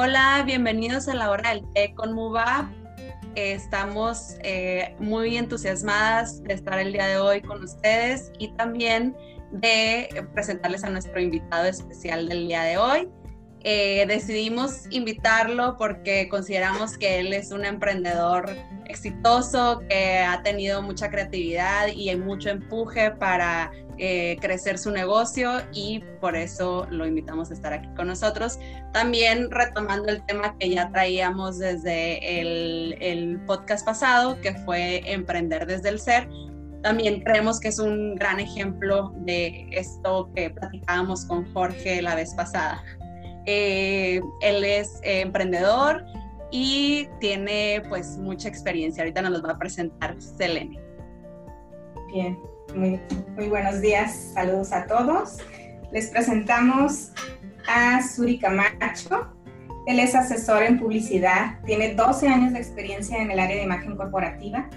Hola, bienvenidos a la hora del té con MUBA. Estamos eh, muy entusiasmadas de estar el día de hoy con ustedes y también de presentarles a nuestro invitado especial del día de hoy. Eh, decidimos invitarlo porque consideramos que él es un emprendedor exitoso, que ha tenido mucha creatividad y mucho empuje para eh, crecer su negocio y por eso lo invitamos a estar aquí con nosotros. También retomando el tema que ya traíamos desde el, podcast pasado, que fue emprender desde el ser. También creemos que es un gran ejemplo de esto que platicábamos con Jorge la vez pasada. Eh, él es eh, emprendedor y tiene pues mucha experiencia. Ahorita nos los va a presentar Selene. Bien, muy, buenos días, saludos a todos. Les presentamos a Suri Camacho. Él es asesor en publicidad, tiene 12 años de experiencia en el área de imagen corporativa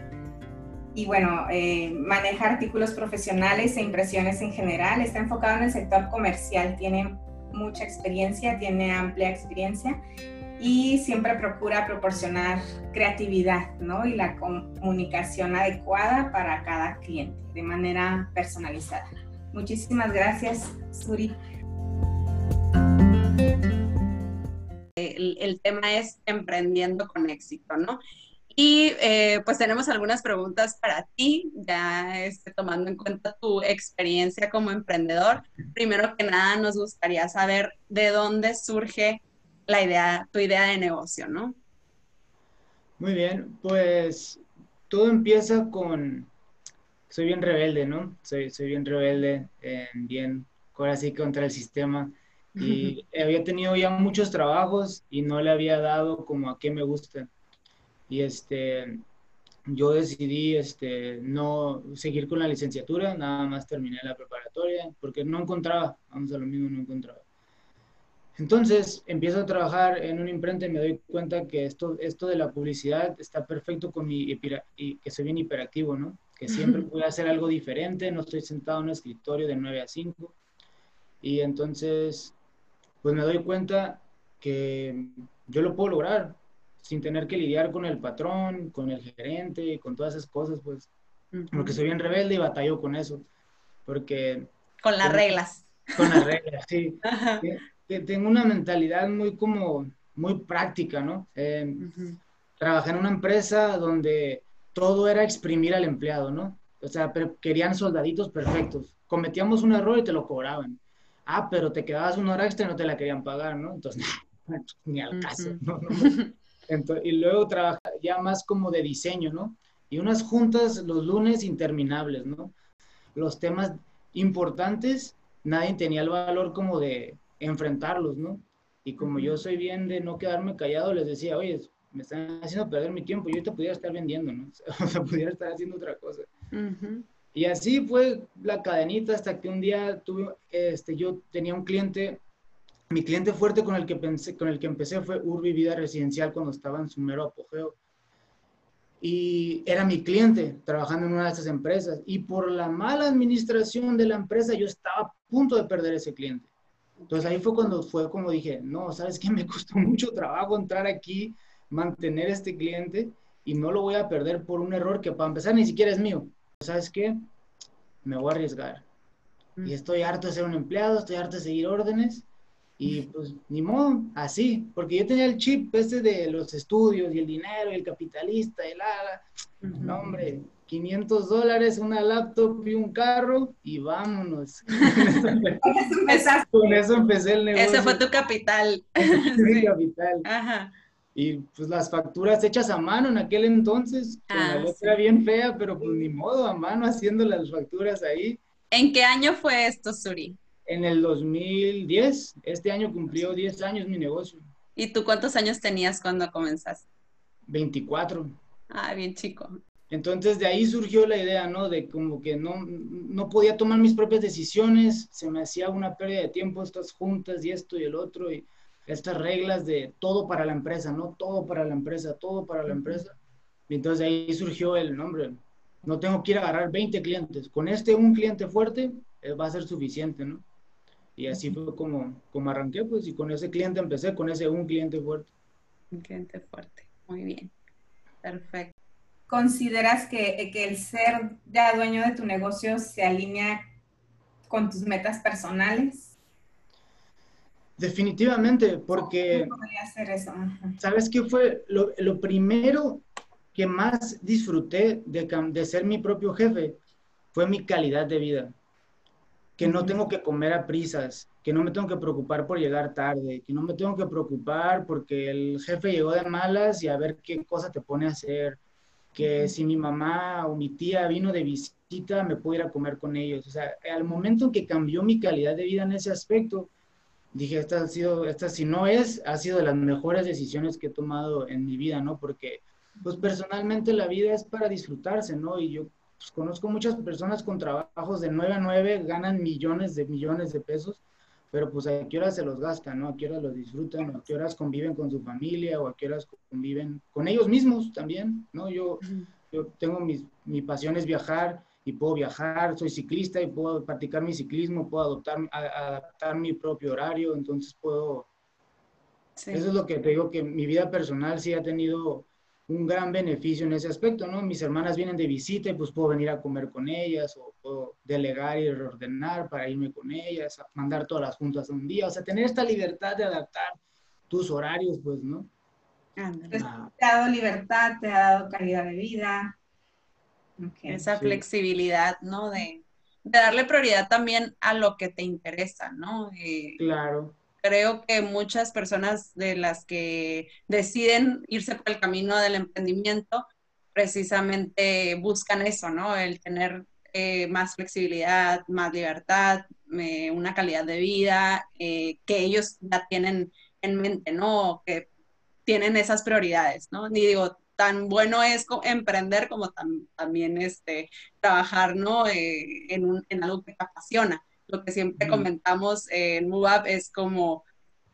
y bueno, eh, maneja artículos profesionales e impresiones en general. Está enfocado en el sector comercial, tiene mucha experiencia, tiene amplia experiencia y siempre procura proporcionar creatividad ¿no? y la comunicación adecuada para cada cliente de manera personalizada. Muchísimas gracias, Suri. El, tema es emprendiendo con éxito, ¿no? Y eh, pues tenemos algunas preguntas para ti, ya este, tomando en cuenta tu experiencia como emprendedor. Primero que nada, nos gustaría saber de dónde surge la idea, tu idea de negocio, ¿no? Muy bien, pues todo empieza con, soy bien rebelde, ¿no? Soy, soy bien rebelde, bien, ahora sí contra el sistema. Y había tenido ya muchos trabajos y no le había dado como a qué me gusta y este, yo decidí este, no seguir con la licenciatura, nada más terminé la preparatoria, porque no encontraba, vamos a lo mismo, no encontraba. Entonces empiezo a trabajar en un imprenta y me doy cuenta que esto, esto de la publicidad está perfecto con mi, y que soy bien hiperactivo, ¿no? Que siempre puedo hacer algo diferente, no estoy sentado en un escritorio de 9 a 5. Y entonces, pues me doy cuenta que yo lo puedo lograr, sin tener que lidiar con el patrón, con el gerente, con todas esas cosas, pues, porque soy bien rebelde y batallo con eso, porque... Con las reglas. Con las reglas, sí. Tengo una mentalidad muy como, muy práctica, ¿no? Trabajé en una empresa donde todo era exprimir al empleado, ¿no? O sea, pero querían soldaditos perfectos. Cometíamos un error y te lo cobraban. Ah, pero te quedabas una hora extra y no te la querían pagar, ¿no? Entonces, ni al caso, ¿no? no y luego trabaja ya más como de diseño, ¿no? Y unas juntas los lunes interminables, ¿no? Los temas importantes, nadie tenía el valor como de enfrentarlos, ¿no? Y como yo soy bien de no quedarme callado, les decía, oye, me están haciendo perder mi tiempo, yo ahorita pudiera estar vendiendo, ¿no? O sea, pudiera estar haciendo otra cosa. Y así fue la cadenita hasta que un día tuve, este, yo tenía un cliente mi cliente fuerte con el que, pensé, con el que empecé fue Urbi Vida Residencial cuando estaba en su mero apogeo. Y era mi cliente trabajando en una de esas empresas. Y por la mala administración de la empresa, yo estaba a punto de perder ese cliente. Entonces ahí fue cuando fue como dije, no, ¿sabes qué? Me costó mucho trabajo entrar aquí, mantener este cliente y no lo voy a perder por un error que para empezar ni siquiera es mío. ¿Sabes qué? Me voy a arriesgar. Y estoy harto de ser un empleado, estoy harto de seguir órdenes y pues ni modo, así, porque yo tenía el chip este de los estudios y el dinero y el capitalista y la, no hombre, 500 dólares, una laptop y un carro y vámonos. Con eso empecé el negocio. Ese fue tu capital. Mi capital. Ajá. Y pues las facturas hechas a mano en aquel entonces, la ah, letra bien fea, pero pues ni modo, a mano haciendo las facturas ahí. ¿En qué año fue esto, Suri? En el 2010. Este año cumplió 10 años mi negocio. ¿Y tú cuántos años tenías cuando comenzaste? 24. Ah, bien chico. Entonces de ahí surgió la idea, ¿no? De como que no, no podía tomar mis propias decisiones, se me hacía una pérdida de tiempo estas juntas y esto y el otro y estas reglas de todo para la empresa, ¿no? Todo para la empresa, todo para la empresa. Y entonces de ahí surgió el nombre. No tengo que ir a agarrar 20 clientes. Con este un cliente fuerte eh, va a ser suficiente, ¿no? Y así fue como, como arranqué, pues, y con ese cliente empecé, con ese un cliente fuerte. Un cliente fuerte, muy bien. Perfecto. ¿Consideras que, que el ser ya dueño de tu negocio se alinea con tus metas personales? Definitivamente, porque... ¿Cómo podría hacer eso? ¿Sabes qué fue lo, lo, primero que más disfruté de, de ser mi propio jefe? Fue mi calidad de vida que no tengo que comer a prisas, que no me tengo que preocupar por llegar tarde, que no me tengo que preocupar porque el jefe llegó de malas y a ver qué cosa te pone a hacer, que si mi mamá o mi tía vino de visita, me puedo ir a comer con ellos. O sea, al momento en que cambió mi calidad de vida en ese aspecto, dije, esta ha sido, esta si no es, ha sido de las mejores decisiones que he tomado en mi vida, ¿no? Porque, pues personalmente la vida es para disfrutarse, ¿no? Y yo pues, conozco muchas personas con trabajos de 9 a 9, ganan millones de millones de pesos, pero pues a qué horas se los gastan, ¿no? A qué horas los disfrutan, a qué horas conviven con su familia o a qué horas conviven con ellos mismos también, ¿no? Yo, yo tengo mis, mi pasión es viajar y puedo viajar, soy ciclista y puedo practicar mi ciclismo, puedo adoptar, adaptar mi propio horario, entonces puedo... Eso es lo que te digo, que mi vida personal sí ha tenido un gran beneficio en ese aspecto, ¿no? Mis hermanas vienen de visita y pues puedo venir a comer con ellas o puedo delegar y reordenar para irme con ellas, mandar todas las juntas a un día, o sea, tener esta libertad de adaptar tus horarios, pues, ¿no? Te ha dado libertad, te ha dado calidad de vida. Esa flexibilidad, ¿no? De, de, darle prioridad también a lo que te interesa, ¿no? Eh, claro creo que muchas personas de las que deciden irse por el camino del emprendimiento precisamente buscan eso, ¿no? El tener eh, más flexibilidad, más libertad, eh, una calidad de vida eh, que ellos ya tienen en mente, ¿no? Que tienen esas prioridades, ¿no? Ni digo, tan bueno es emprender como también este, trabajar, ¿no? en, en algo que te apasiona lo que siempre comentamos en MoveUp es como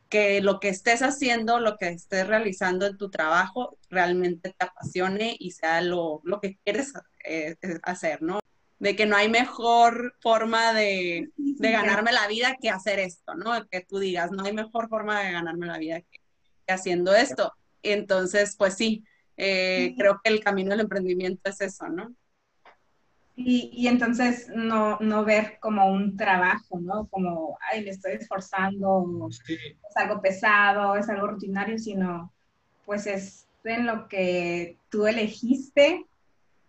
que lo que estés haciendo, lo que estés realizando en tu trabajo, realmente te apasione y sea lo, lo que quieres eh, hacer, ¿no? De que no hay mejor forma de, de, ganarme la vida que hacer esto, ¿no? Que tú digas, no hay mejor forma de ganarme la vida que, haciendo esto. Entonces, pues sí, eh, creo que el camino del emprendimiento es eso, ¿no? Y, entonces no, no, ver como un trabajo, ¿no? Como, ay, me estoy esforzando, es algo pesado, es algo rutinario, sino pues es en lo que tú elegiste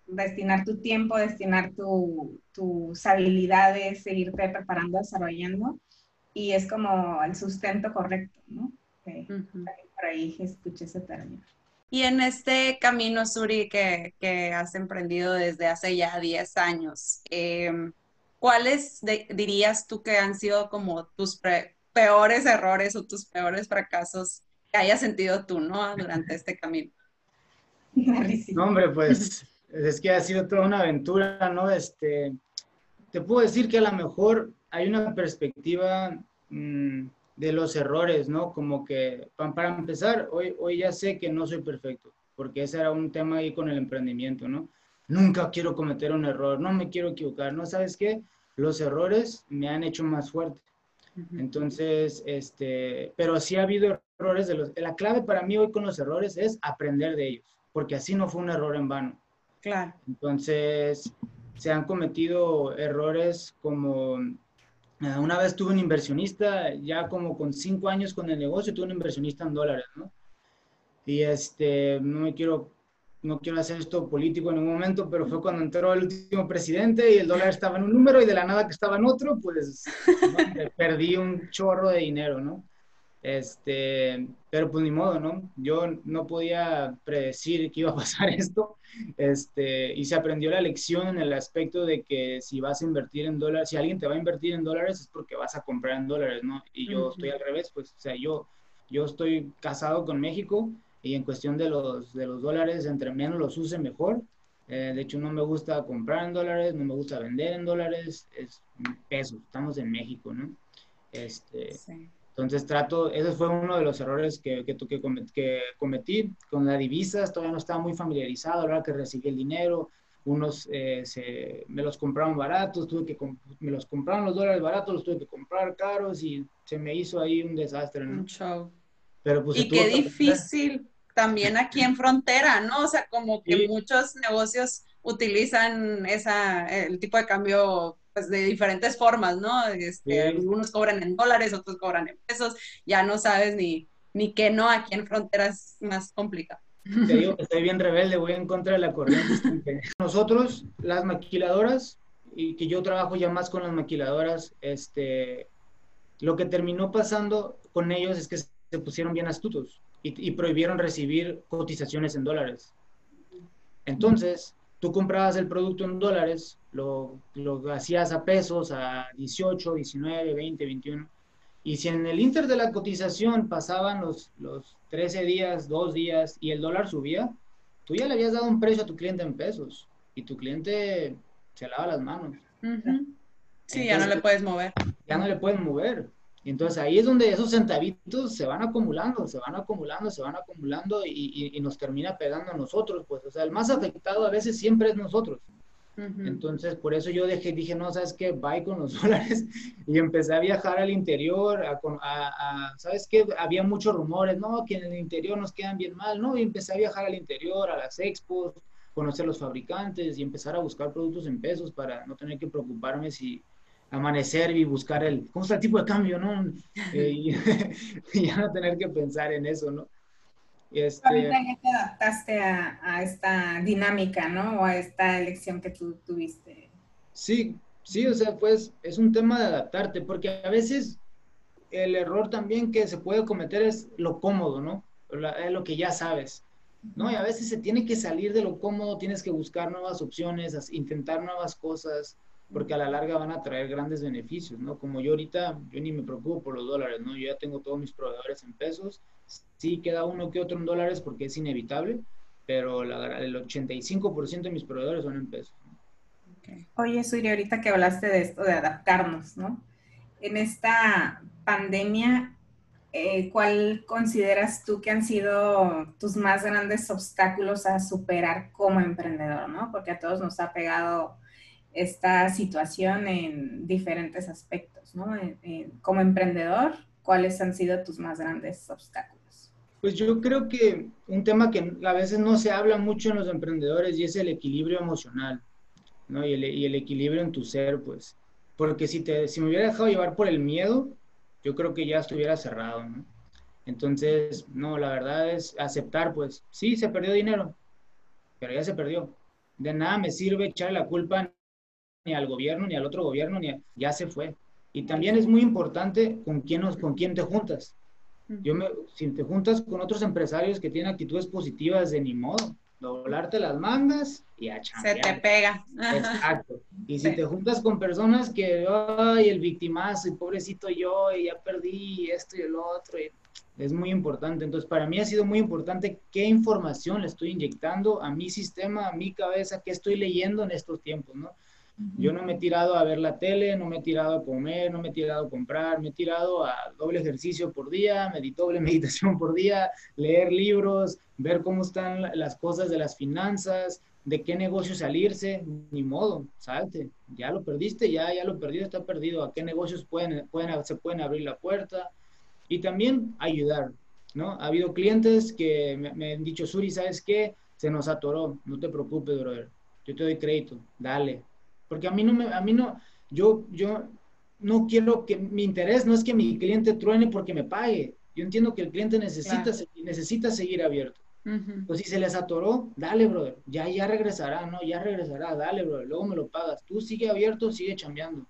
destinar tu tiempo, destinar tu, tus habilidades, seguirte preparando, desarrollando, y es como el sustento correcto, ¿no? Por ahí escuché ese término. Y en este camino, Suri, que, que has emprendido desde hace ya 10 años, em, ¿cuáles dirías tú que han sido como tus peores errores o tus peores fracasos que hayas sentido tú, ¿no? Durante este camino. No, hombre, pues es que ha sido toda una aventura, ¿no? Este, te puedo decir que a lo mejor hay una perspectiva mm, de los errores, ¿no? Como que, para empezar, hoy, hoy ya sé que no soy perfecto, porque ese era un tema ahí con el emprendimiento, ¿no? Nunca quiero cometer un error, no me quiero equivocar, ¿no? ¿Sabes qué? Los errores me han hecho más fuerte. Entonces, este, pero sí ha habido errores de los... La clave para mí hoy con los errores es aprender de ellos, porque así no fue un error en vano. Claro. Entonces, se han cometido errores como una vez tuve un inversionista, ya como con cinco años con el negocio, tuve un inversionista en dólares, ¿no? Y este, no me quiero, no quiero hacer esto político en un momento, pero fue cuando entró el último presidente y el dólar estaba en un número y de la nada que estaba en otro, pues perdí un chorro de dinero, ¿no? Este, pero pues ni modo, ¿no? Yo no podía predecir que iba a pasar esto, este, y se aprendió la lección en el aspecto de que si vas a invertir en dólares, si alguien te va a invertir en dólares es porque vas a comprar en dólares, ¿no? Y yo estoy al revés, pues, o sea, yo, yo estoy casado con México y en cuestión de los, de los dólares, entre menos los use mejor. Eh, de hecho, no me gusta comprar en dólares, no me gusta vender en dólares, es pesos, estamos en México, ¿no? Este, sí. Entonces trato, ese fue uno de los errores que, que, que, cometí con las divisas, todavía no estaba muy familiarizado, ahora que recibí el dinero, unos eh, se, me los compraron baratos, tuve que me los compraron los dólares baratos, los tuve que comprar caros y se me hizo ahí un desastre. Un show. Pero pues, y qué difícil también aquí en frontera, ¿no? O sea, como que muchos negocios utilizan esa, el tipo de cambio pues, de diferentes formas, ¿no? Este, Algunos cobran en dólares, otros cobran en pesos, ya no sabes ni, ni qué no, aquí en frontera es más complicado. Te digo que estoy bien rebelde, voy en contra de la corriente. Nosotros, las maquiladoras, y que yo trabajo ya más con las maquiladoras, este, lo que terminó pasando con ellos es que se pusieron bien astutos y, prohibieron recibir cotizaciones en dólares. Entonces, tú comprabas el producto en dólares, lo, lo hacías a pesos, a 18, 19, 20, 21, y si en el inter de la cotización pasaban los, los 13 días, 2 días y el dólar subía, tú ya le habías dado un precio a tu cliente en pesos y tu cliente se lava las manos. Sí, ya no le puedes mover. Ya no le puedes mover. Y entonces ahí es donde esos centavitos se van acumulando, se van acumulando, se van acumulando y, y, nos termina pegando a nosotros, pues, o sea, el más afectado a veces siempre es nosotros. Entonces, por eso yo dejé, dije, no, ¿sabes qué? Bye con los dólares. Y empecé a viajar al interior, a, a, ¿sabes qué? Había muchos rumores, no, que en el interior nos quedan bien mal, ¿no? Y empecé a viajar al interior, a las expos, conocer los fabricantes y empezar a buscar productos en pesos para no tener que preocuparme si amanecer y buscar el, ¿cómo está el tipo de cambio, no? Eh, y, ya no tener que pensar en eso, ¿no? Este, Ahorita ya te adaptaste a, esta dinámica, ¿no? O a esta elección que tú tuviste. Sí, sí, o sea, pues es un tema de adaptarte, porque a veces el error también que se puede cometer es lo cómodo, ¿no? es lo que ya sabes, ¿no? Y a veces se tiene que salir de lo cómodo, tienes que buscar nuevas opciones, intentar nuevas cosas, porque a la larga van a traer grandes beneficios, ¿no? Como yo ahorita, yo ni me preocupo por los dólares, ¿no? Yo ya tengo todos mis proveedores en pesos, sí queda uno que otro en dólares porque es inevitable, pero el 85% de mis proveedores son en pesos. Oye, Suri, ahorita que hablaste de esto de adaptarnos, ¿no? En esta pandemia, eh, ¿cuál consideras tú que han sido tus más grandes obstáculos a superar como emprendedor, ¿no? Porque a todos nos ha pegado esta situación en diferentes aspectos, ¿no? como emprendedor, ¿cuáles han sido tus más grandes obstáculos? Pues yo creo que un tema que a veces no se habla mucho en los emprendedores y es el equilibrio emocional, ¿no? Y el, equilibrio en tu ser, pues. Porque si, te, si me hubiera dejado llevar por el miedo, yo creo que ya estuviera cerrado, ¿no? Entonces, no, la verdad es aceptar, pues, sí, se perdió dinero, pero ya se perdió. De nada me sirve echar la culpa ni al gobierno, ni al otro gobierno, ni ya se fue. Y también es muy importante con quién, con quién te juntas. Yo me, si te juntas con otros empresarios que tienen actitudes positivas, de ni modo, doblarte las mangas y a Se te pega. Exacto. Y si te juntas con personas que, ay, el victimazo, y pobrecito yo, y ya perdí esto y el otro, es muy importante. Entonces, para mí ha sido muy importante qué información le estoy inyectando a mi sistema, a mi cabeza, qué estoy leyendo en estos tiempos, ¿no? Yo no me he tirado a ver la tele, no me he tirado a comer, no me he tirado a comprar, me he tirado a doble ejercicio por día, doble meditación por día, leer libros, ver cómo están las cosas de las finanzas, de qué negocio salirse, ni modo, salte, ya lo perdiste, ya, ya lo perdido, está perdido, a qué negocios pueden, pueden, se pueden abrir la puerta y también ayudar, ¿no? Ha habido clientes que me, me han dicho, Suri, ¿sabes qué? Se nos atoró, no te preocupes, brother, yo te doy crédito, dale, porque a mí no me, a mí no, yo, yo no quiero que, mi interés no es que mi cliente truene porque me pague. Yo entiendo que el cliente necesita, necesita seguir abierto. Pues si se les atoró, dale, brother, ya, ya regresará, ¿no? Ya regresará, dale, brother, luego me lo pagas. Tú sigue abierto, sigue chambeando,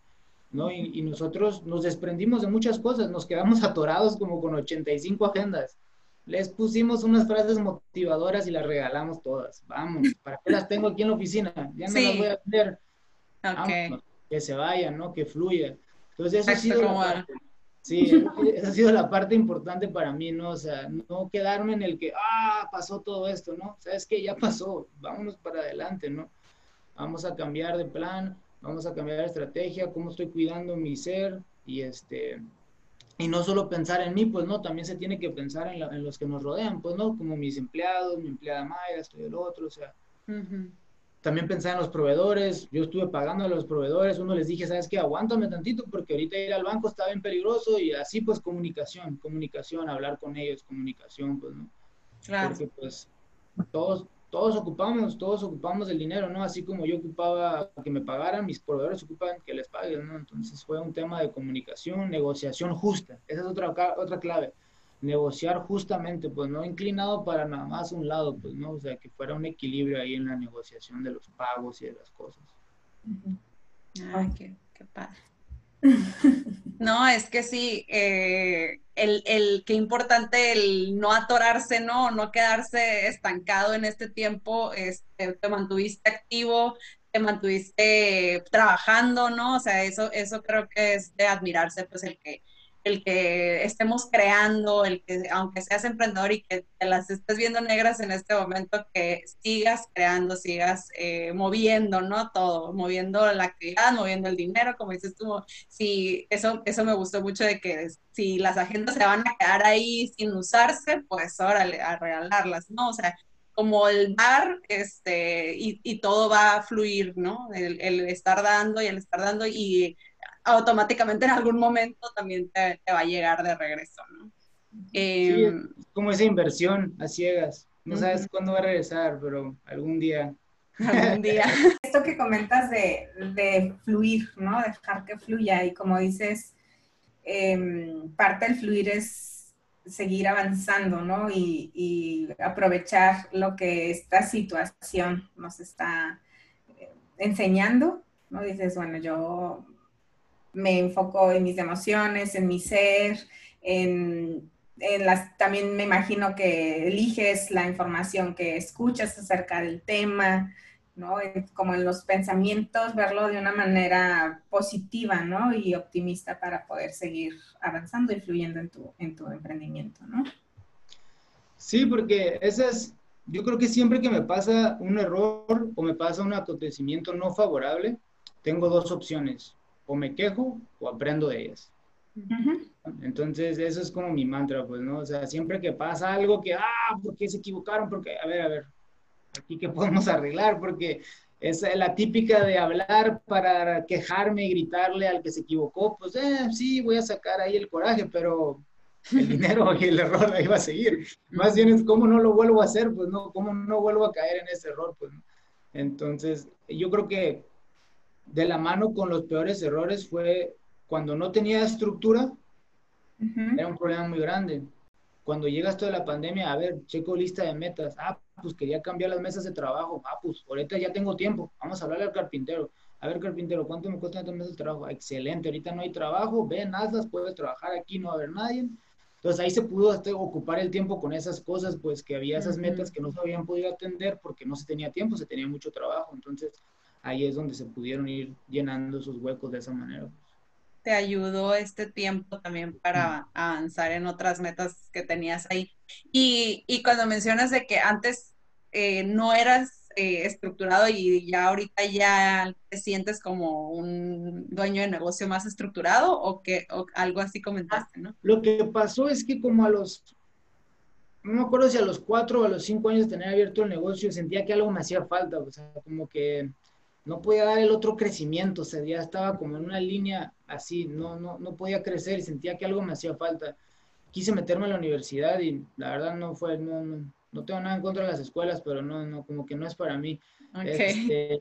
¿no? Y, y, nosotros nos desprendimos de muchas cosas, nos quedamos atorados como con 85 agendas. Les pusimos unas frases motivadoras y las regalamos todas. Vamos, ¿para qué las tengo aquí en la oficina? Ya no las voy a vender que se vayan, ¿no? Que fluya. Entonces, eso ha sido la parte, sí, esa ha sido la parte importante para mí, ¿no? O sea, no quedarme en el que, ah, pasó todo esto, ¿no? ¿Sabes qué? Ya pasó, vámonos para adelante, ¿no? Vamos a cambiar de plan, vamos a cambiar de estrategia, cómo estoy cuidando mi ser y este... Y no solo pensar en mí, pues no, también se tiene que pensar en, en los que nos rodean, pues no, como mis empleados, mi empleada Maya, estoy el otro, o sea, también pensaba en los proveedores, yo estuve pagando a los proveedores, uno les dije, ¿sabes qué? Aguántame tantito porque ahorita ir al banco está bien peligroso y así pues comunicación, comunicación, hablar con ellos, comunicación, pues, ¿no? Claro. Porque pues todos, todos ocupamos, todos ocupamos el dinero, ¿no? Así como yo ocupaba que me pagaran, mis proveedores ocupan que les paguen, ¿no? Entonces fue un tema de comunicación, negociación justa, esa es otra, otra clave negociar justamente, pues no inclinado para nada más un lado, pues no, o sea, que fuera un equilibrio ahí en la negociación de los pagos y de las cosas. Ay, qué, qué padre. No, es que sí, eh, el, el, qué importante el no atorarse, ¿no? No quedarse estancado en este tiempo, este, te mantuviste activo, te mantuviste trabajando, ¿no? O sea, eso, eso creo que es de admirarse, pues el que el que estemos creando, el que aunque seas emprendedor y que te las estés viendo negras en este momento, que sigas creando, sigas eh, moviendo, ¿no? Todo, moviendo la actividad, moviendo el dinero, como dices tú, sí, eso, eso me gustó mucho de que si las agendas se van a quedar ahí sin usarse, pues órale, a regalarlas, ¿no? O sea, como el dar, este, y, y todo va a fluir, ¿no? El, el estar dando y el estar dando y automáticamente en algún momento también te, va a llegar de regreso, ¿no? sí, em, como esa inversión a ciegas. No sabes cuándo va a regresar, pero algún día. Algún día. Esto que comentas de, de, fluir, ¿no? Dejar que fluya y como dices, em, parte del fluir es seguir avanzando, ¿no? Y, y, aprovechar lo que esta situación nos está eh, enseñando, ¿no? Dices, bueno, yo me enfoco en mis emociones, en mi ser, en, las, también me imagino que eliges la información que escuchas acerca del tema, ¿no? Como en los pensamientos, verlo de una manera positiva, ¿no? Y optimista para poder seguir avanzando y fluyendo en tu, tu emprendimiento, ¿no? Sí, porque ese es, yo creo que siempre que me pasa un error o me pasa un acontecimiento no favorable, tengo dos opciones o me quejo o aprendo de ellas. Entonces, eso es como mi mantra, pues, ¿no? O sea, siempre que pasa algo que, ah, ¿por qué se equivocaron? Porque, a ver, a ver, aquí qué podemos arreglar, porque es la típica de hablar para quejarme y gritarle al que se equivocó, pues, eh, sí, voy a sacar ahí el coraje, pero el dinero y el error ahí va a seguir. Más bien es cómo no lo vuelvo a hacer, pues, ¿no? ¿Cómo no vuelvo a caer en ese error, pues, ¿no? Entonces, yo creo que de la mano con los peores errores fue cuando no tenía estructura, era un problema muy grande. Cuando llega esto de la pandemia, a ver, checo lista de metas. Ah, pues quería cambiar las mesas de trabajo. Ah, pues ahorita ya tengo tiempo. Vamos a hablarle al carpintero. A ver, carpintero, ¿cuánto me cuesta estas mesas de trabajo? Excelente, ahorita no hay trabajo. Ven, hazlas, puedes trabajar aquí, no va a haber nadie. Entonces ahí se pudo este, ocupar el tiempo con esas cosas, pues que había esas metas que no se habían podido atender porque no se tenía tiempo, se tenía mucho trabajo. Entonces ahí es donde se pudieron ir llenando esos huecos de esa manera. Te ayudó este tiempo también para avanzar en otras metas que tenías ahí. Y, y cuando mencionas de que antes eh, no eras eh, estructurado y ya ahorita ya te sientes como un dueño de negocio más estructurado o que o algo así comentaste, ¿no? Lo que pasó es que como a los no me acuerdo si a los cuatro o a los cinco años de tener abierto el negocio sentía que algo me hacía falta, o sea, como que no podía dar el otro crecimiento, o sea, ya estaba como en una línea así, no, no, no podía crecer y sentía que algo me hacía falta. Quise meterme a la universidad y la verdad no fue, no, no, tengo nada en contra de las escuelas, pero no, no, como que no es para mí. Este,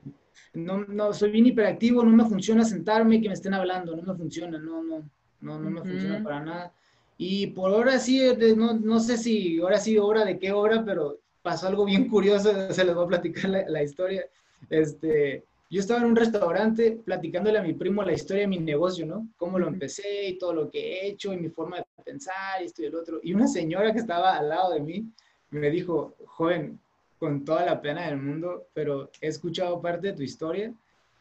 no, no, soy bien hiperactivo, no me funciona sentarme y que me estén hablando, no me funciona, no, no, no, no me funciona para nada. Y por ahora sí, no, no sé si ahora sí hora de qué hora, pero pasó algo bien curioso, se les voy a platicar la, la historia. Este, yo estaba en un restaurante platicándole a mi primo la historia de mi negocio, ¿no? Cómo lo empecé y todo lo que he hecho y mi forma de pensar y esto y el otro. Y una señora que estaba al lado de mí me dijo, joven, con toda la pena del mundo, pero he escuchado parte de tu historia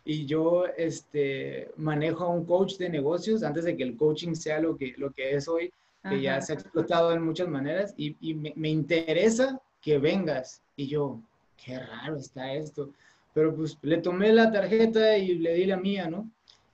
y yo este, manejo a un coach de negocios antes de que el coaching sea lo que, lo que es hoy, que ya se ha explotado en muchas maneras y, y me, me interesa que vengas. Y yo, qué raro está esto pero pues le tomé la tarjeta y le di la mía, ¿no?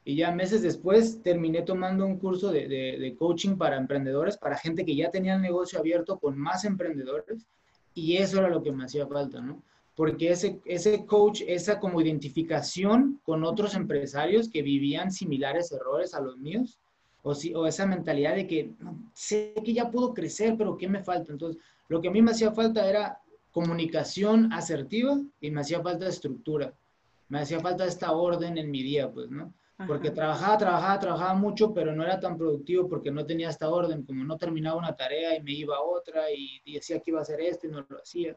Y ya meses después terminé tomando un curso de, de, coaching para emprendedores, para gente que ya tenía el negocio abierto con más emprendedores, y eso era lo que me hacía falta, ¿no? porque ese, ese coach, esa como identificación con otros empresarios que vivían similares errores a los míos, o, si, o esa mentalidad de que sé que ya puedo crecer, pero ¿qué me falta? Entonces, lo que a mí me hacía falta era comunicación asertiva y me hacía falta estructura. Me hacía falta esta orden en mi día, pues, ¿no? Porque trabajaba, trabajaba, trabajaba mucho, pero no era tan productivo porque no tenía esta orden, como no terminaba una tarea y me iba a otra y, decía que iba a hacer esto y no lo hacía.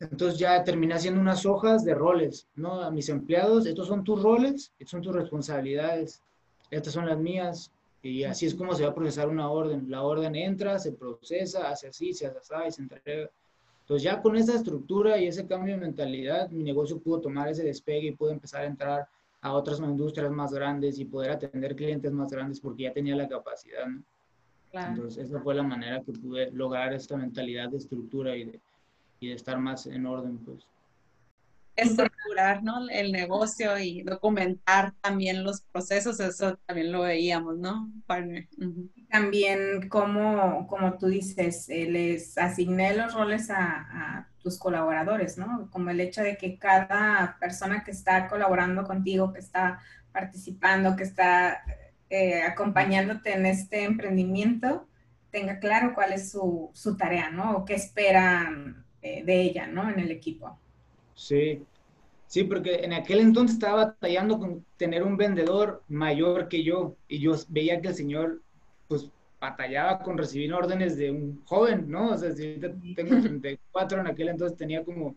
Entonces ya terminé haciendo unas hojas de roles, ¿no? A mis empleados, estos son tus roles, estas son tus responsabilidades, estas son las mías, y así es como se va a procesar una orden. La orden entra, se procesa, hace así, se hace así, se entrega. Entonces ya con esa estructura y ese cambio de mentalidad, mi negocio pudo tomar ese despegue y pudo empezar a entrar a otras industrias más grandes y poder atender clientes más grandes porque ya tenía la capacidad. ¿no? Entonces esa fue la manera que pude lograr esta mentalidad de estructura y de, y de estar más en orden. Pues el negocio y documentar también los procesos, eso también lo veíamos, ¿no? También, como, como tú dices, eh, les asigné los roles a, tus colaboradores, ¿no? Como el hecho de que cada persona que está colaborando contigo, que está participando, que está eh, acompañándote en este emprendimiento, tenga claro cuál es su, su tarea, ¿no? O qué esperan eh, de ella, ¿no? En el equipo. Sí, sí, porque en aquel entonces estaba batallando con tener un vendedor mayor que yo y yo veía que el señor, pues, batallaba con recibir órdenes de un joven, ¿no? O sea, si tengo 34, en aquel entonces tenía como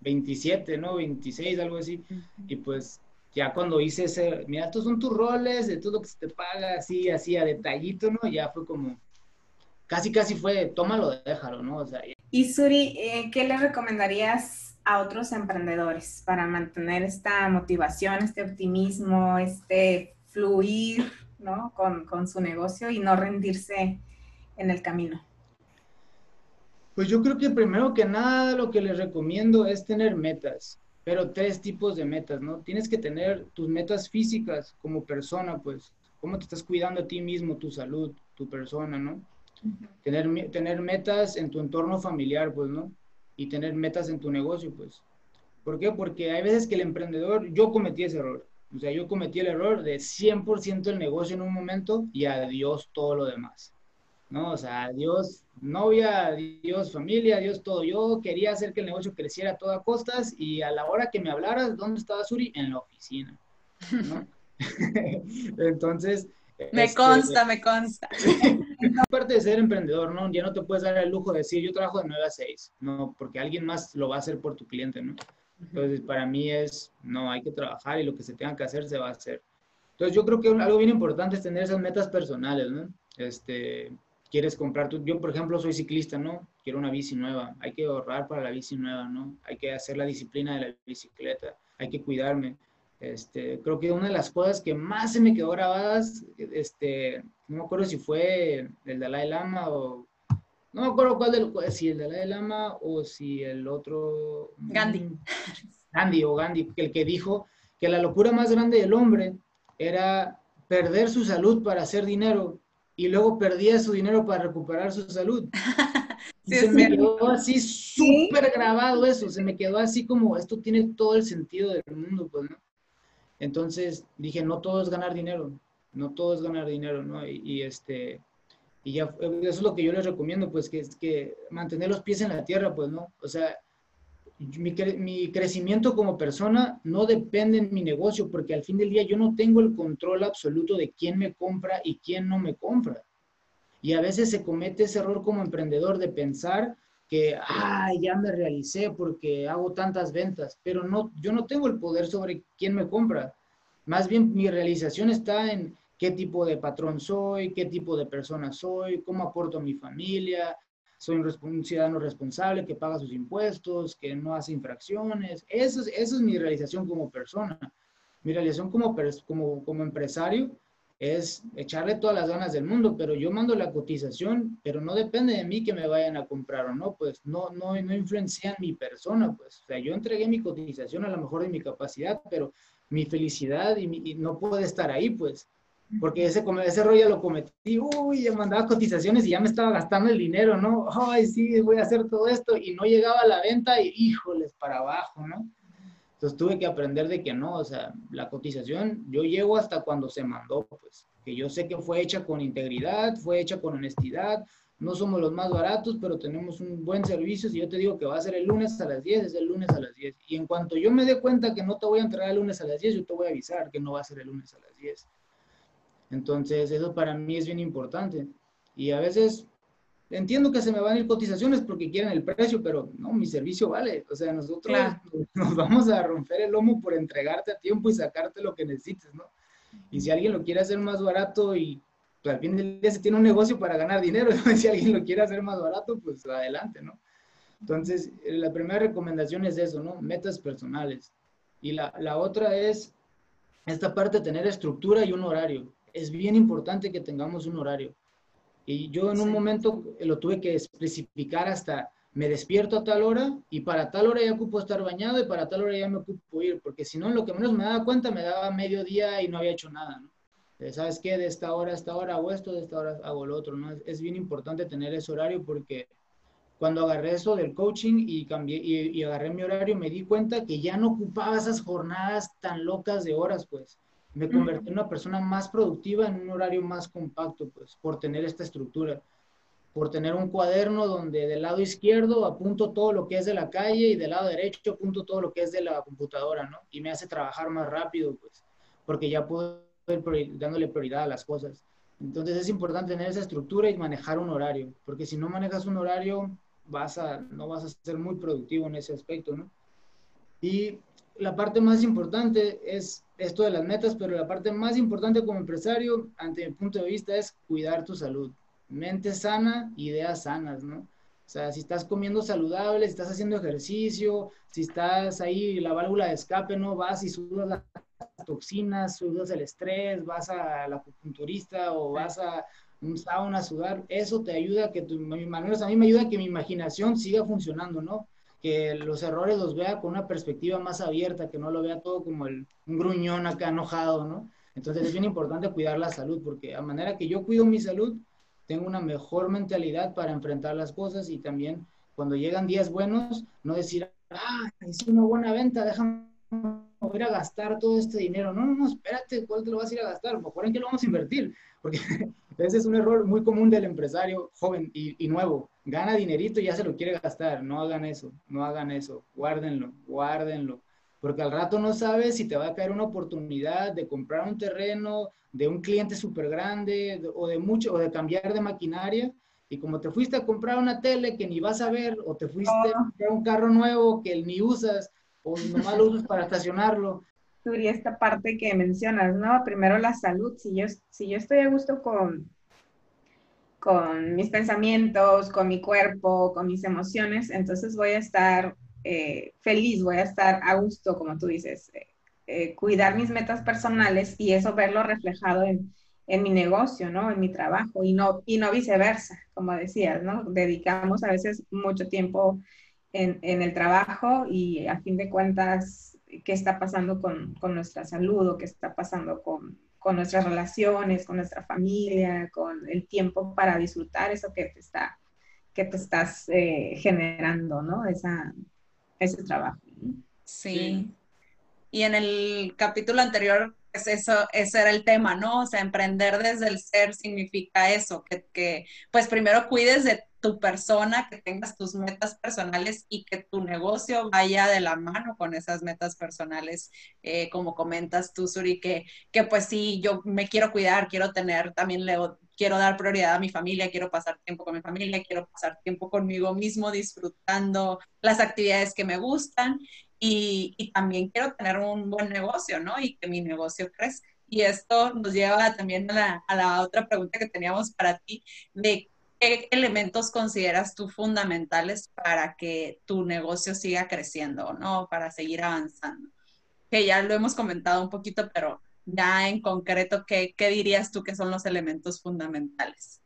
27, ¿no? 26, algo así. Y pues ya cuando hice ese, mira, estos son tus roles, de todo lo que se te paga, así, así a detallito, ¿no? Ya fue como, casi, casi fue, tómalo, déjalo, ¿no? O sea, y Suri, eh, ¿qué le recomendarías a otros emprendedores para mantener esta motivación, este optimismo, este fluir ¿no? con, con su negocio y no rendirse en el camino? Pues yo creo que primero que nada lo que les recomiendo es tener metas, pero tres tipos de metas, ¿no? Tienes que tener tus metas físicas como persona, pues, cómo te estás cuidando a ti mismo, tu salud, tu persona, ¿no? tener, tener metas en tu entorno familiar, pues, ¿no? Y tener metas en tu negocio, pues. ¿Por qué? Porque hay veces que el emprendedor, yo cometí ese error. O sea, yo cometí el error de 100% el negocio en un momento y adiós todo lo demás. ¿No? O sea, adiós novia, adiós familia, adiós todo. Yo quería hacer que el negocio creciera a toda costas y a la hora que me hablaras, ¿dónde estaba Suri? En la oficina. ¿no? Entonces, me este, consta, me consta. Aparte de ser emprendedor, ¿no? Ya no te puedes dar el lujo de decir, yo trabajo de 9 a 6, no, porque alguien más lo va a hacer por tu cliente, ¿no? Entonces, para mí es, no, hay que trabajar y lo que se tenga que hacer se va a hacer. Entonces, yo creo que algo bien importante es tener esas metas personales, ¿no? Este, quieres comprar tu, yo por ejemplo soy ciclista, ¿no? Quiero una bici nueva, hay que ahorrar para la bici nueva, ¿no? Hay que hacer la disciplina de la bicicleta, hay que cuidarme. Este, creo que una de las cosas que más se me quedó grabadas, este, no me acuerdo si fue el Dalai Lama o, no me acuerdo cuál del, si el Dalai Lama o si el otro... Gandhi. Gandhi o Gandhi, el que dijo que la locura más grande del hombre era perder su salud para hacer dinero y luego perdía su dinero para recuperar su salud. se me quedó así súper grabado eso, se me quedó así como, esto tiene todo el sentido del mundo, pues, ¿no? Entonces dije, no todo es ganar dinero, no todo es ganar dinero, ¿no? Y, este, y ya, eso es lo que yo les recomiendo, pues, que, que mantener los pies en la tierra, pues, ¿no? O sea, mi, mi, crecimiento como persona no depende en mi negocio, porque al fin del día yo no tengo el control absoluto de quién me compra y quién no me compra. Y a veces se comete ese error como emprendedor de pensar que, ay, ya me realicé porque hago tantas ventas, pero no, yo no tengo el poder sobre quién me compra. Más bien mi realización está en qué tipo de patrón soy, qué tipo de persona soy, cómo aporto a mi familia, soy un, ciudadano responsable que paga sus impuestos, que no hace infracciones. Eso es, eso es mi realización como persona. Mi realización como, como, como empresario es echarle todas las ganas del mundo, pero yo mando la cotización, pero no depende de mí que me vayan a comprar o no, pues no, no, no influencia en mi persona, pues, o sea, yo entregué mi cotización a lo mejor de mi capacidad, pero mi felicidad y, no puede estar ahí, pues, porque ese, ese rollo lo cometí, uy, ya mandaba cotizaciones y ya me estaba gastando el dinero, ¿no? Ay, sí, voy a hacer todo esto y no llegaba a la venta y híjoles, para abajo, ¿no? Entonces tuve que aprender de que no, o sea, la cotización, yo llego hasta cuando se mandó, pues, que yo sé que fue hecha con integridad, fue hecha con honestidad, no somos los más baratos, pero tenemos un buen servicio. Si yo te digo que va a ser el lunes a las 10, es el lunes a las 10. Y en cuanto yo me dé cuenta que no te voy a entregar el lunes a las 10, yo te voy a avisar que no va a ser el lunes a las 10. Entonces, eso para mí es bien importante. Y a veces entiendo que se me van a ir cotizaciones porque quieren el precio, pero no, mi servicio vale. O sea, nosotros nos vamos a romper el lomo por entregarte a tiempo y sacarte lo que necesites, ¿no? Y si alguien lo quiere hacer más barato y pues, al fin del día se tiene un negocio para ganar dinero, si alguien lo quiere hacer más barato, pues adelante, ¿no? Entonces, eh, la primera recomendación es eso, ¿no? Metas personales. Y la, la otra es esta parte de tener estructura y un horario es bien importante que tengamos un horario. Y yo en un momento lo tuve que especificar hasta me despierto a tal hora y para tal hora ya ocupo estar bañado y para tal hora ya me ocupo ir, porque si no, lo que menos me daba cuenta, me daba mediodía y no había hecho nada, ¿no? ¿Sabes qué? De esta hora a esta hora hago esto, de esta hora hago lo otro, ¿no? Es, bien importante tener ese horario porque cuando agarré eso del coaching y cambié y, y agarré mi horario, me di cuenta que ya no ocupaba esas jornadas tan locas de horas, pues me convertí en una persona más productiva en un horario más compacto, pues, por tener esta estructura, por tener un cuaderno donde del lado izquierdo apunto todo lo que es de la calle y del lado derecho apunto todo lo que es de la computadora, ¿no? Y me hace trabajar más rápido, pues, porque ya puedo ir dándole prioridad a las cosas. Entonces es importante tener esa estructura y manejar un horario, porque si no manejas un horario, vas a, no vas a ser muy productivo en ese aspecto, ¿no? Y la parte más importante es esto de las metas, pero la parte más importante como empresario, ante mi punto de vista, es cuidar tu salud. Mente sana, ideas sanas, ¿no? O sea, si estás comiendo saludable, si estás haciendo ejercicio, si estás ahí, la válvula de escape, ¿no? Vas y sudas las toxinas, sudas el estrés, vas a la acupunturista o vas a un sauna a sudar, eso te ayuda a que tu, a mí me ayuda a que mi imaginación siga funcionando, ¿no? Que los errores los vea con una perspectiva más abierta, que no lo vea todo como el, un gruñón acá enojado, ¿no? Entonces es bien importante cuidar la salud, porque a manera que yo cuido mi salud, tengo una mejor mentalidad para enfrentar las cosas y también cuando llegan días buenos, no decir, ah, es una buena venta, déjame ir a gastar todo este dinero. No, no, no, espérate, ¿cuál te lo vas a ir a gastar? Mejor en qué lo vamos a invertir, porque ese es un error muy común del empresario joven y, y nuevo gana dinerito y ya se lo quiere gastar. No hagan eso, no hagan eso. Guárdenlo, guárdenlo. Porque al rato no sabes si te va a caer una oportunidad de comprar un terreno de un cliente súper grande o de mucho, o de cambiar de maquinaria. Y como te fuiste a comprar una tele que ni vas a ver, o te fuiste a comprar un carro nuevo que ni usas, o nomás lo usas para estacionarlo. Y esta parte que mencionas, ¿no? Primero la salud. Si yo, si yo estoy a gusto con, con mis pensamientos, con mi cuerpo, con mis emociones, entonces voy a estar eh, feliz, voy a estar a gusto, como tú dices, eh, eh, cuidar mis metas personales y eso verlo reflejado en, en, mi negocio, ¿no? En mi trabajo y no, y no viceversa, como decías, ¿no? Dedicamos a veces mucho tiempo en, en el trabajo y a fin de cuentas, ¿qué está pasando con, con nuestra salud o qué está pasando con con nuestras relaciones, con nuestra familia, con el tiempo para disfrutar eso que te está, que te estás eh, generando, ¿no? Esa, ese trabajo. Sí. Y en el capítulo anterior, pues eso, ese era el tema, ¿no? O sea, emprender desde el ser significa eso, que, que pues primero cuides de tu persona, que tengas tus metas personales y que tu negocio vaya de la mano con esas metas personales, eh, como comentas tú, Suri, que, que pues sí, yo me quiero cuidar, quiero tener, también le, quiero dar prioridad a mi familia, quiero pasar tiempo con mi familia, quiero pasar tiempo conmigo mismo disfrutando las actividades que me gustan y, y también quiero tener un buen negocio, ¿no? Y que mi negocio crezca. Y esto nos lleva también a la, a la otra pregunta que teníamos para ti, de ¿qué elementos consideras tú fundamentales para que tu negocio siga creciendo, ¿no? Para seguir avanzando. Que ya lo hemos comentado un poquito, pero ya en concreto, ¿qué, qué dirías tú que son los elementos fundamentales?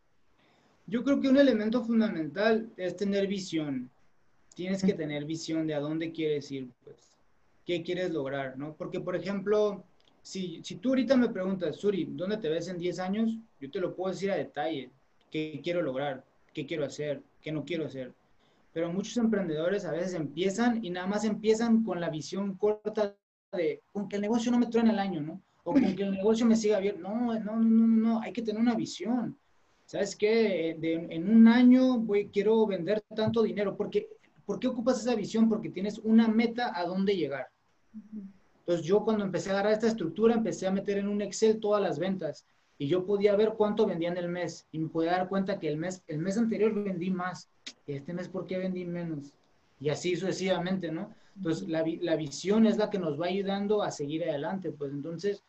Yo creo que un elemento fundamental es tener visión. Tienes que tener visión de a dónde quieres ir, pues, qué quieres lograr, ¿no? Porque, por ejemplo, si, si tú ahorita me preguntas, Suri, ¿dónde te ves en 10 años? Yo te lo puedo decir a detalle, qué quiero lograr, qué quiero hacer, qué no quiero hacer. Pero muchos emprendedores a veces empiezan y nada más empiezan con la visión corta de, con que el negocio no me truene el año, ¿no? O con que el negocio me siga abierto. No, no, no, no, no, hay que tener una visión. ¿Sabes qué? en un año voy, quiero vender tanto dinero. Porque, ¿Por qué ocupas esa visión? Porque tienes una meta a dónde llegar. Entonces yo cuando empecé a agarrar esta estructura, empecé a meter en un Excel todas las ventas y yo podía ver cuánto vendía en el mes y me podía dar cuenta que el mes, el mes anterior vendí más y este mes por qué vendí menos y así sucesivamente, ¿no? Entonces la, la visión es la que nos va ayudando a seguir adelante, pues entonces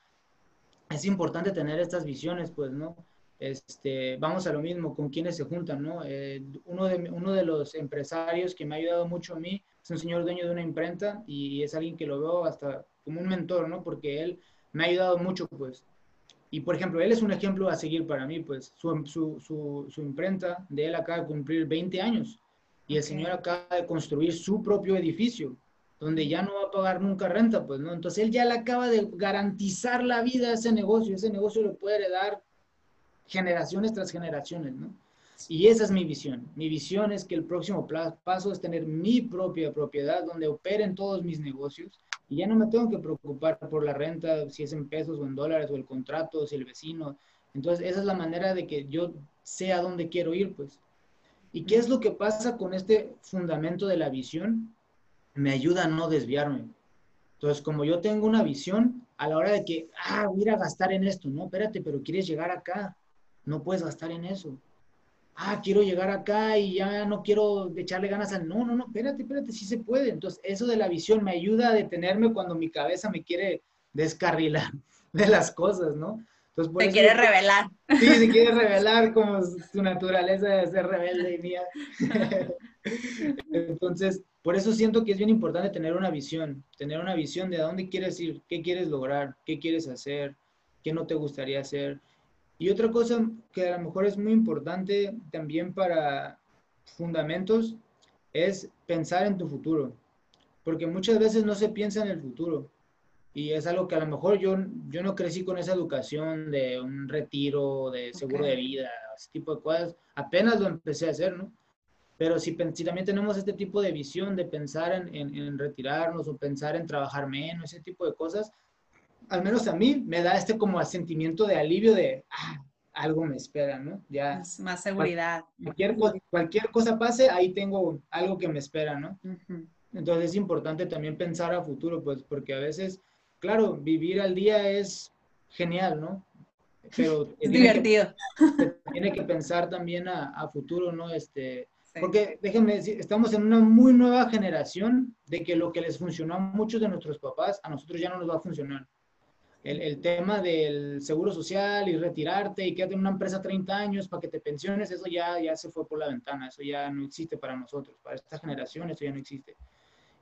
es importante tener estas visiones, pues, ¿no? Este, vamos a lo mismo, con quienes se juntan, ¿no? Eh, uno, de, uno de los empresarios que me ha ayudado mucho a mí es un señor dueño de una imprenta y es alguien que lo veo hasta como un mentor, ¿no? Porque él me ha ayudado mucho, pues. Y, por ejemplo, él es un ejemplo a seguir para mí, pues. Su, su, su, imprenta de él acaba de cumplir 20 años y el señor acaba de construir su propio edificio donde ya no va a pagar nunca renta, pues, ¿no? Entonces él ya le acaba de garantizar la vida a ese negocio, ese negocio lo puede heredar generaciones tras generaciones, ¿no? Y esa es mi visión. Mi visión es que el próximo paso es tener mi propia propiedad donde operen todos mis negocios y ya no me tengo que preocupar por la renta, si es en pesos o en dólares o el contrato, si el vecino. Entonces, esa es la manera de que yo sé a dónde quiero ir, pues. ¿Y qué es lo que pasa con este fundamento de la visión? Me ayuda a no desviarme. Entonces, como yo tengo una visión, a la hora de que, ah, voy a gastar en esto, no, espérate, pero quieres llegar acá, no puedes gastar en eso ah, quiero llegar acá y ya no quiero echarle ganas al, no, no, no, espérate, espérate, sí se puede. Entonces, eso de la visión me ayuda a detenerme cuando mi cabeza me quiere descarrilar de las cosas, ¿no? Entonces, por quiere revelar. Sí, se quiere revelar como su naturaleza de ser rebelde y mía. Entonces, por eso siento que es bien importante tener una visión, tener una visión de a dónde quieres ir, qué quieres lograr, qué quieres hacer, qué no te gustaría hacer. Y otra cosa que a lo mejor es muy importante también para fundamentos es pensar en tu futuro, porque muchas veces no se piensa en el futuro. Y es algo que a lo mejor yo, yo no crecí con esa educación de un retiro, de seguro de vida, ese tipo de cosas. Apenas lo empecé a hacer, ¿no? Pero si, si también tenemos este tipo de visión de pensar en, en, en retirarnos o pensar en trabajar menos, ese tipo de cosas, al menos a mí, me da este como sentimiento de alivio de, ah, algo me espera, ¿no? Ya. más seguridad. Cualquier, cualquier cosa pase, ahí tengo algo que me espera, ¿no? Entonces es importante también pensar a futuro, pues, porque a veces, claro, vivir al día es genial, ¿no? Pero es divertido. tiene que pensar también a, a futuro, ¿no? Este, Porque déjenme decir, estamos en una muy nueva generación de que lo que les funcionó a muchos de nuestros papás, a nosotros ya no nos va a funcionar el, tema del seguro social y retirarte y quedarte en una empresa 30 años para que te pensiones, eso ya, ya se fue por la ventana, eso ya no existe para nosotros, para esta generación eso ya no existe.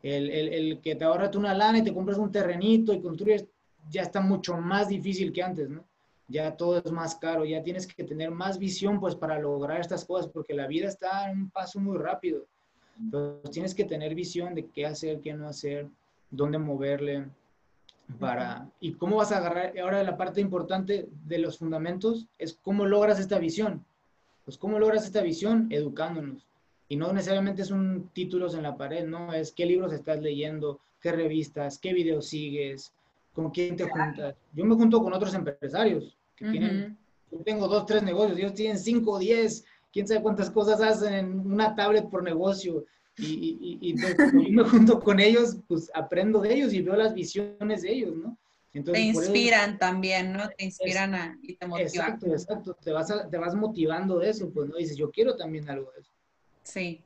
El, el, el que te ahorras una lana y te compras un terrenito y construyes, ya está mucho más difícil que antes, ¿no? Ya todo es más caro, ya tienes que tener más visión pues para lograr estas cosas, porque la vida está en un paso muy rápido. Entonces tienes que tener visión de qué hacer, qué no hacer, dónde moverle, para, ¿y cómo vas a agarrar? Ahora la parte importante de los fundamentos es cómo logras esta visión. Pues cómo logras esta visión educándonos. Y no necesariamente es un títulos en la pared, no, es qué libros estás leyendo, qué revistas, qué videos sigues, con quién te juntas. Yo me junto con otros empresarios que tienen, yo tengo dos, tres negocios, ellos tienen cinco, diez, quién sabe cuántas cosas hacen en una tablet por negocio y, y, yo me junto con ellos, pues aprendo de ellos y veo las visiones de ellos, ¿no? te inspiran también, ¿no? Te inspiran a, y te motivan. Exacto, exacto. Te vas, te vas motivando de eso, pues, ¿no? Dices, yo quiero también algo de eso. Sí.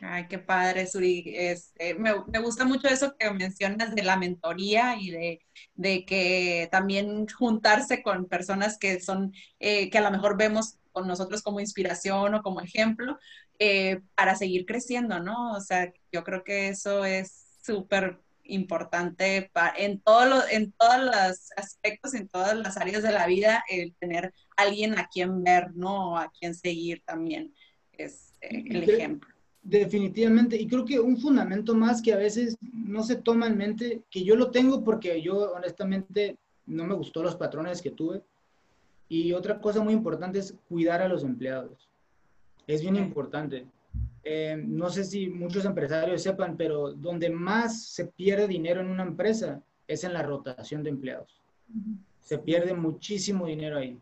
Ay, qué padre, Suri. Este, me, me, gusta mucho eso que mencionas de la mentoría y de, de que también juntarse con personas que son, eh, que a lo mejor vemos con nosotros como inspiración o como ejemplo, eh, para seguir creciendo, ¿no? O sea, yo creo que eso es súper importante en, todo en todos los aspectos, en todas las áreas de la vida, el tener alguien a quien ver, ¿no? A quien seguir también es eh, el ejemplo. Definitivamente, y creo que un fundamento más que a veces no se toma en mente, que yo lo tengo porque yo honestamente no me gustó los patrones que tuve. Y otra cosa muy importante es cuidar a los empleados. Es bien importante. Eh, no sé si muchos empresarios sepan, pero donde más se pierde dinero en una empresa es en la rotación de empleados. Se pierde muchísimo dinero ahí.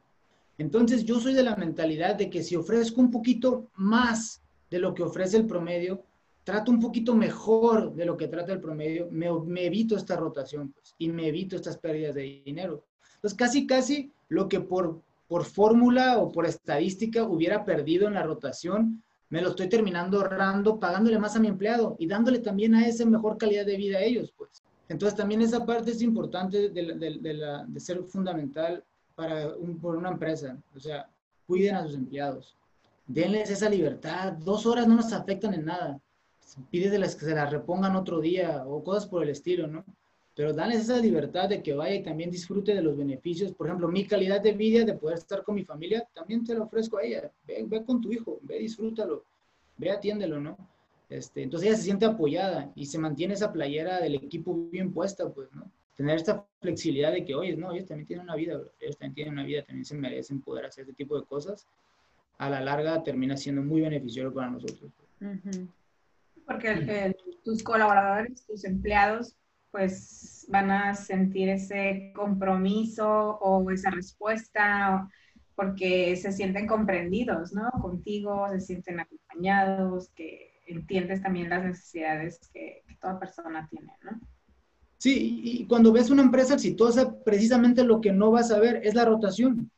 Entonces yo soy de la mentalidad de que si ofrezco un poquito más de lo que ofrece el promedio, trato un poquito mejor de lo que trata el promedio, me, evito esta rotación pues, y me evito estas pérdidas de dinero. Entonces casi, casi lo que por, por fórmula o por estadística hubiera perdido en la rotación, me lo estoy terminando ahorrando, pagándole más a mi empleado y dándole también a esa mejor calidad de vida a ellos, pues. Entonces también esa parte es importante de, ser fundamental para por una empresa. O sea, cuiden a sus empleados, denles esa libertad. Dos horas no nos afectan en nada. Pídeseles que se las repongan otro día o cosas por el estilo, ¿no? Pero danles esa libertad de que vaya y también disfrute de los beneficios. Por ejemplo, mi calidad de vida, de poder estar con mi familia, también te lo ofrezco a ella. Ve, ve con tu hijo, ve, disfrútalo, ve, atiéndelo, ¿no? Este, entonces ella se siente apoyada y se mantiene esa playera del equipo bien puesta, pues, ¿no? Tener esta flexibilidad de que, oye, no, ellos también tienen una vida, ellos también tienen una vida, también se merecen poder hacer este tipo de cosas. A la larga termina siendo muy beneficioso para nosotros. Porque tus colaboradores, tus empleados, pues van a sentir ese compromiso o esa respuesta porque se sienten comprendidos, ¿no? Contigo, se sienten acompañados, que entiendes también las necesidades que, toda persona tiene, ¿no? Sí, y cuando ves una empresa exitosa, precisamente lo que no vas a ver es la rotación.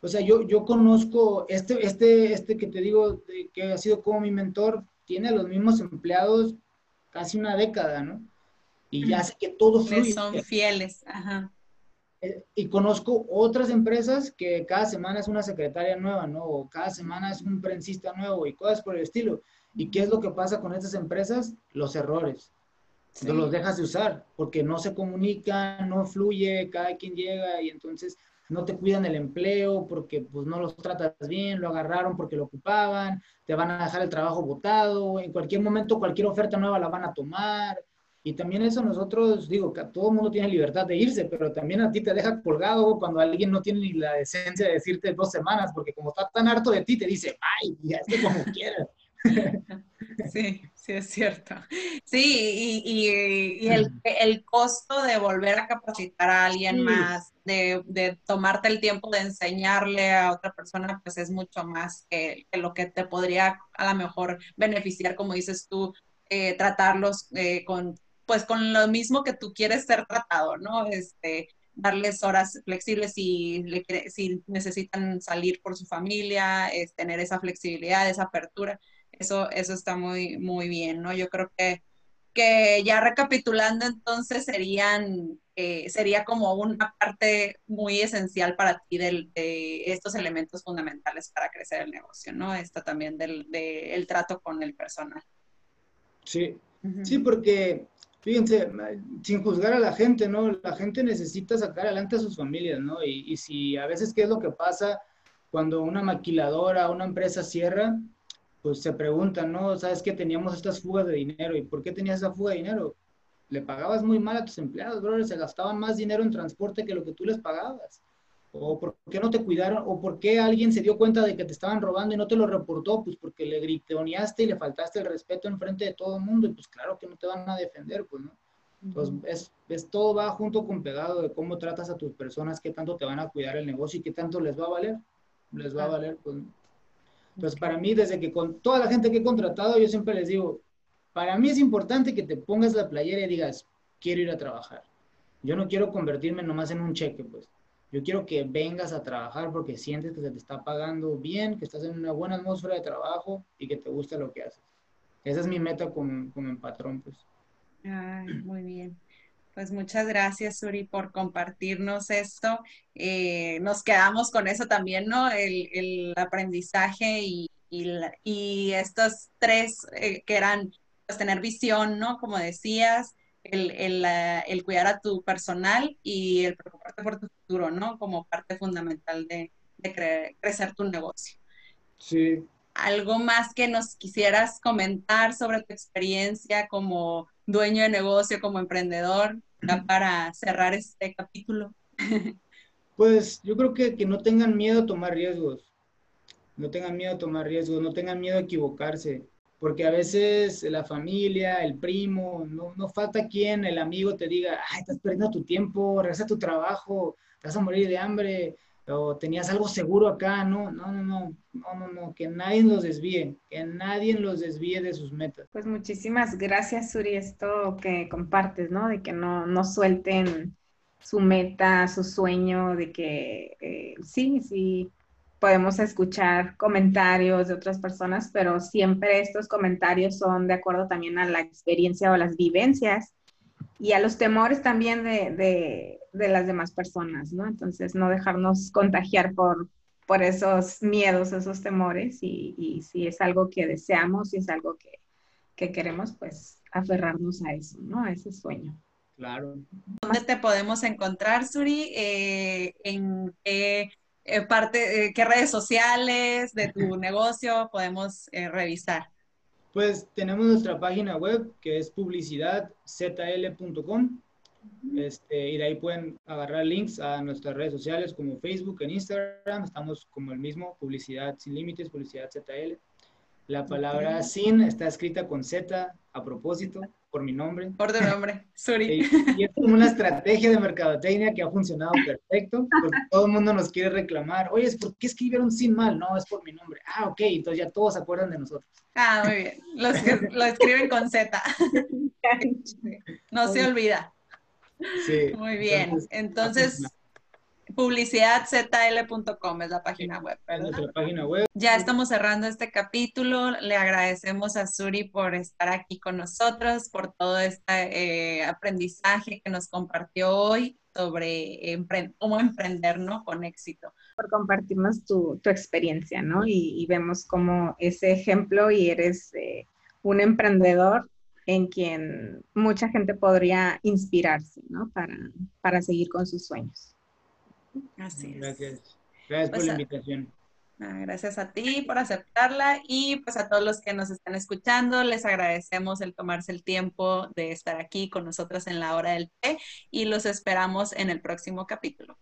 O sea, yo, yo conozco, este, este, este que te digo, que ha sido como mi mentor, tiene los mismos empleados casi una década, ¿no? Y ya sé que todo. Son fieles, ajá. Eh, y conozco otras empresas que cada semana es una secretaria nueva, ¿no? O cada semana es un prensista nuevo y cosas por el estilo. ¿Y qué es lo que pasa con estas empresas? Los errores. No los dejas de usar porque no se comunican, no fluye, cada quien llega y entonces no te cuidan el empleo porque pues no los tratas bien, lo agarraron porque lo ocupaban, te van a dejar el trabajo botado, en cualquier momento cualquier oferta nueva la van a tomar. Y también eso nosotros, digo, que todo el mundo tiene libertad de irse, pero también a ti te deja colgado cuando alguien no tiene ni la decencia de decirte dos semanas, porque como está tan harto de ti, te dice, ay, ya es como quieras. Sí, sí, es cierto. Sí, y, el, costo de volver a capacitar a alguien más, de, tomarte el tiempo de enseñarle a otra persona, pues es mucho más que, lo que te podría a lo mejor beneficiar, como dices tú, eh, tratarlos eh, con, pues con lo mismo que tú quieres ser tratado, ¿no? Este, darles horas flexibles si, si necesitan salir por su familia, es tener esa flexibilidad, esa apertura eso, eso está muy, muy bien, ¿no? Yo creo que, que ya recapitulando entonces serían, eh, sería como una parte muy esencial para ti de estos elementos fundamentales para crecer el negocio, ¿no? Esto también del el trato con el personal. Sí, sí, porque fíjense, sin juzgar a la gente, ¿no? La gente necesita sacar adelante a sus familias, ¿no? Y, si a veces, ¿qué es lo que pasa cuando una maquiladora, una empresa cierra? pues se preguntan, ¿no? ¿Sabes que teníamos estas fugas de dinero? ¿Y por qué tenías esa fuga de dinero? Le pagabas muy mal a tus empleados, brother, se gastaban más dinero en transporte que lo que tú les pagabas. ¿O por qué no te cuidaron? ¿O por qué alguien se dio cuenta de que te estaban robando y no te lo reportó? Pues porque le gritoneaste y le faltaste el respeto en frente de todo el mundo y pues claro que no te van a defender, pues, ¿no? Entonces, es, es, todo va junto con pegado de cómo tratas a tus personas, qué tanto te van a cuidar el negocio y qué tanto les va a valer. Les va a valer, pues, entonces, para mí, desde que con toda la gente que he contratado, yo siempre les digo, para mí es importante que te pongas la playera y digas, quiero ir a trabajar. Yo no quiero convertirme nomás en un cheque, pues. Yo quiero que vengas a trabajar porque sientes que se te está pagando bien, que estás en una buena atmósfera de trabajo y que te gusta lo que haces. Esa es mi meta como, como patrón, pues. Ay, muy bien. Pues muchas gracias, Suri, por compartirnos esto. Eh, nos quedamos con eso también, ¿no? El, aprendizaje y, y, estos tres eh, que eran, pues, tener visión, ¿no? Como decías, el, el, cuidar a tu personal y el preocuparte por tu futuro, ¿no? Como parte fundamental de, de crecer tu negocio. Sí. ¿Algo más que nos quisieras comentar sobre tu experiencia como dueño de negocio, como emprendedor? para cerrar este capítulo. Pues yo creo que, que no tengan miedo a tomar riesgos, no tengan miedo a tomar riesgos, no tengan miedo a equivocarse, porque a veces la familia, el primo, no, no falta quien, el amigo te diga, ay, estás perdiendo tu tiempo, regresa a tu trabajo, te vas a morir de hambre, o tenías algo seguro acá, no, no, no, no, no, no, no, que nadie los desvíe, que nadie los desvíe de sus metas. Pues muchísimas gracias, Suri, esto que compartes, ¿no? De que no, no suelten su meta, su sueño, de que eh, sí, sí, podemos escuchar comentarios de otras personas, pero siempre estos comentarios son de acuerdo también a la experiencia o las vivencias y a los temores también de, de, las demás personas, ¿no? Entonces, no dejarnos contagiar por, por esos miedos, esos temores, y, y si es algo que deseamos, si es algo que, que queremos, pues aferrarnos a eso, ¿no? A ese sueño. Claro. ¿Dónde te podemos encontrar, Suri? Eh, ¿En qué eh, parte, eh, qué redes sociales de tu negocio podemos revisar? Pues tenemos nuestra página web que es publicidadzl.com este, y de ahí pueden agarrar links a nuestras redes sociales como Facebook, en Instagram, estamos como el mismo, Publicidad Sin Límites, Publicidad ZL. La palabra sin está escrita con Z a propósito, por mi nombre. Por tu nombre, Suri. Y, es como una estrategia de mercadotecnia que ha funcionado perfecto, porque todo el mundo nos quiere reclamar. Oye, ¿por qué escribieron sin mal? No, es por mi nombre. Ah, ok, entonces ya todos se acuerdan de nosotros. Ah, muy bien. Los que lo escriben con Z. No se olvida. Sí. Muy bien. Entonces, publicidzl.com es la página web. nuestra página web. Ya estamos cerrando este capítulo. Le agradecemos a Suri por estar aquí con nosotros, por todo este eh, aprendizaje que nos compartió hoy sobre cómo emprender ¿no? con éxito. Por compartirnos tu, tu experiencia, ¿no? Y, vemos como ese ejemplo y eres eh, un emprendedor en quien mucha gente podría inspirarse, ¿no? Para, para seguir con sus sueños. Así es. Gracias. Gracias por pues la invitación. Gracias a ti por aceptarla y pues a todos los que nos están escuchando, les agradecemos el tomarse el tiempo de estar aquí con nosotros en la hora del té y los esperamos en el próximo capítulo.